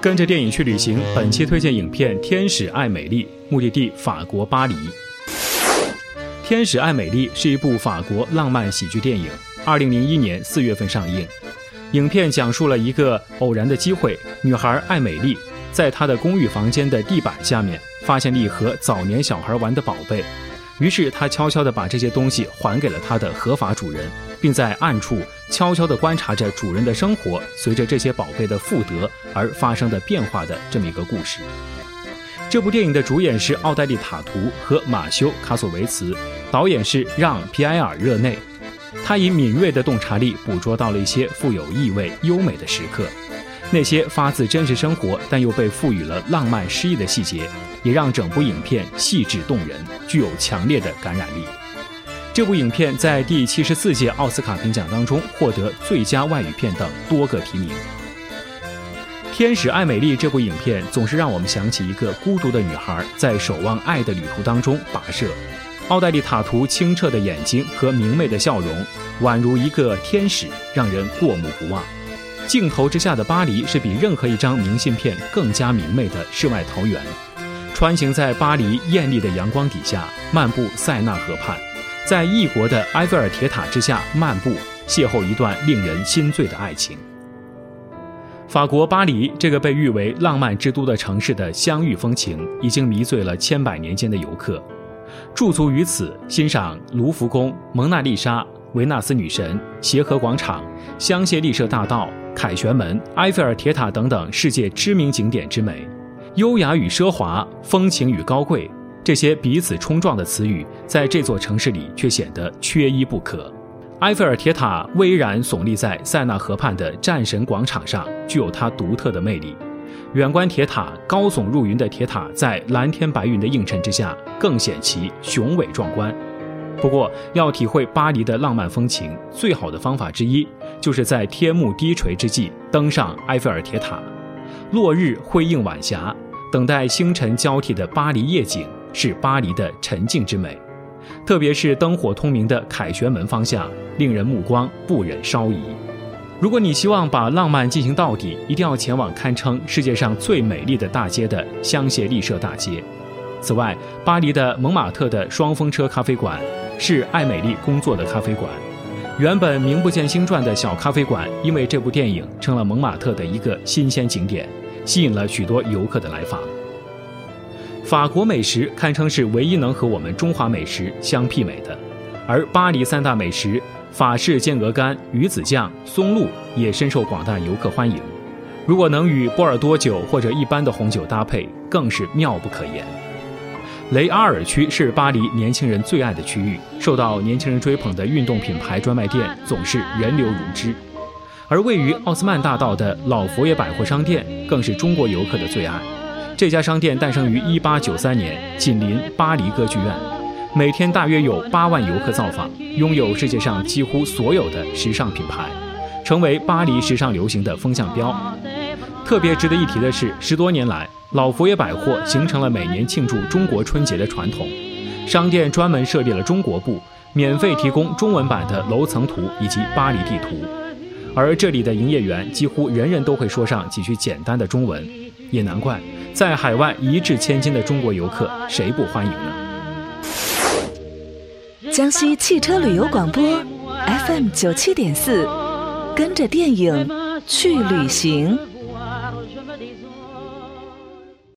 跟着电影去旅行，本期推荐影片《天使爱美丽》，目的地法国巴黎。《天使爱美丽》是一部法国浪漫喜剧电影，二零零一年四月份上映。影片讲述了一个偶然的机会，女孩爱美丽在她的公寓房间的地板下面发现了一盒早年小孩玩的宝贝。于是他悄悄地把这些东西还给了他的合法主人，并在暗处悄悄地观察着主人的生活，随着这些宝贝的复得而发生的变化的这么一个故事。这部电影的主演是奥黛丽·塔图和马修·卡索维茨，导演是让·皮埃尔·热内。他以敏锐的洞察力捕捉到了一些富有意味、优美的时刻。那些发自真实生活但又被赋予了浪漫诗意的细节，也让整部影片细致动人，具有强烈的感染力。这部影片在第七十四届奥斯卡评奖当中获得最佳外语片等多个提名。《天使爱美丽》这部影片总是让我们想起一个孤独的女孩在守望爱的旅途当中跋涉。奥黛丽·塔图清澈的眼睛和明媚的笑容，宛如一个天使，让人过目不忘。镜头之下的巴黎是比任何一张明信片更加明媚的世外桃源。穿行在巴黎艳丽的阳光底下，漫步塞纳河畔，在异国的埃菲尔铁塔之下漫步，邂逅一段令人心醉的爱情。法国巴黎这个被誉为浪漫之都的城市的相遇风情，已经迷醉了千百年间的游客。驻足于此，欣赏卢浮宫、蒙娜丽莎、维纳斯女神、协和广场、香榭丽舍大道。凯旋门、埃菲尔铁塔等等世界知名景点之美，优雅与奢华，风情与高贵，这些彼此冲撞的词语，在这座城市里却显得缺一不可。埃菲尔铁塔巍然耸立在塞纳河畔的战神广场上，具有它独特的魅力。远观铁塔，高耸入云的铁塔在蓝天白云的映衬之下，更显其雄伟壮观。不过，要体会巴黎的浪漫风情，最好的方法之一。就是在天幕低垂之际登上埃菲尔铁塔，落日辉映晚霞，等待星辰交替的巴黎夜景是巴黎的沉静之美。特别是灯火通明的凯旋门方向，令人目光不忍稍移。如果你希望把浪漫进行到底，一定要前往堪称世界上最美丽的大街的香榭丽舍大街。此外，巴黎的蒙马特的双风车咖啡馆是艾美丽工作的咖啡馆。原本名不见经传的小咖啡馆，因为这部电影成了蒙马特的一个新鲜景点，吸引了许多游客的来访。法国美食堪称是唯一能和我们中华美食相媲美的，而巴黎三大美食法式煎鹅肝、鱼子酱、松露也深受广大游客欢迎。如果能与波尔多酒或者一般的红酒搭配，更是妙不可言。雷阿尔区是巴黎年轻人最爱的区域，受到年轻人追捧的运动品牌专卖店总是人流如织，而位于奥斯曼大道的老佛爷百货商店更是中国游客的最爱。这家商店诞生于1893年，紧邻巴黎歌剧院，每天大约有8万游客造访，拥有世界上几乎所有的时尚品牌，成为巴黎时尚流行的风向标。特别值得一提的是，十多年来。老佛爷百货形成了每年庆祝中国春节的传统，商店专门设立了中国部，免费提供中文版的楼层图以及巴黎地图。而这里的营业员几乎人人都会说上几句简单的中文，也难怪在海外一掷千金的中国游客谁不欢迎呢？江西汽车旅游广播 FM 九七点四，跟着电影去旅行。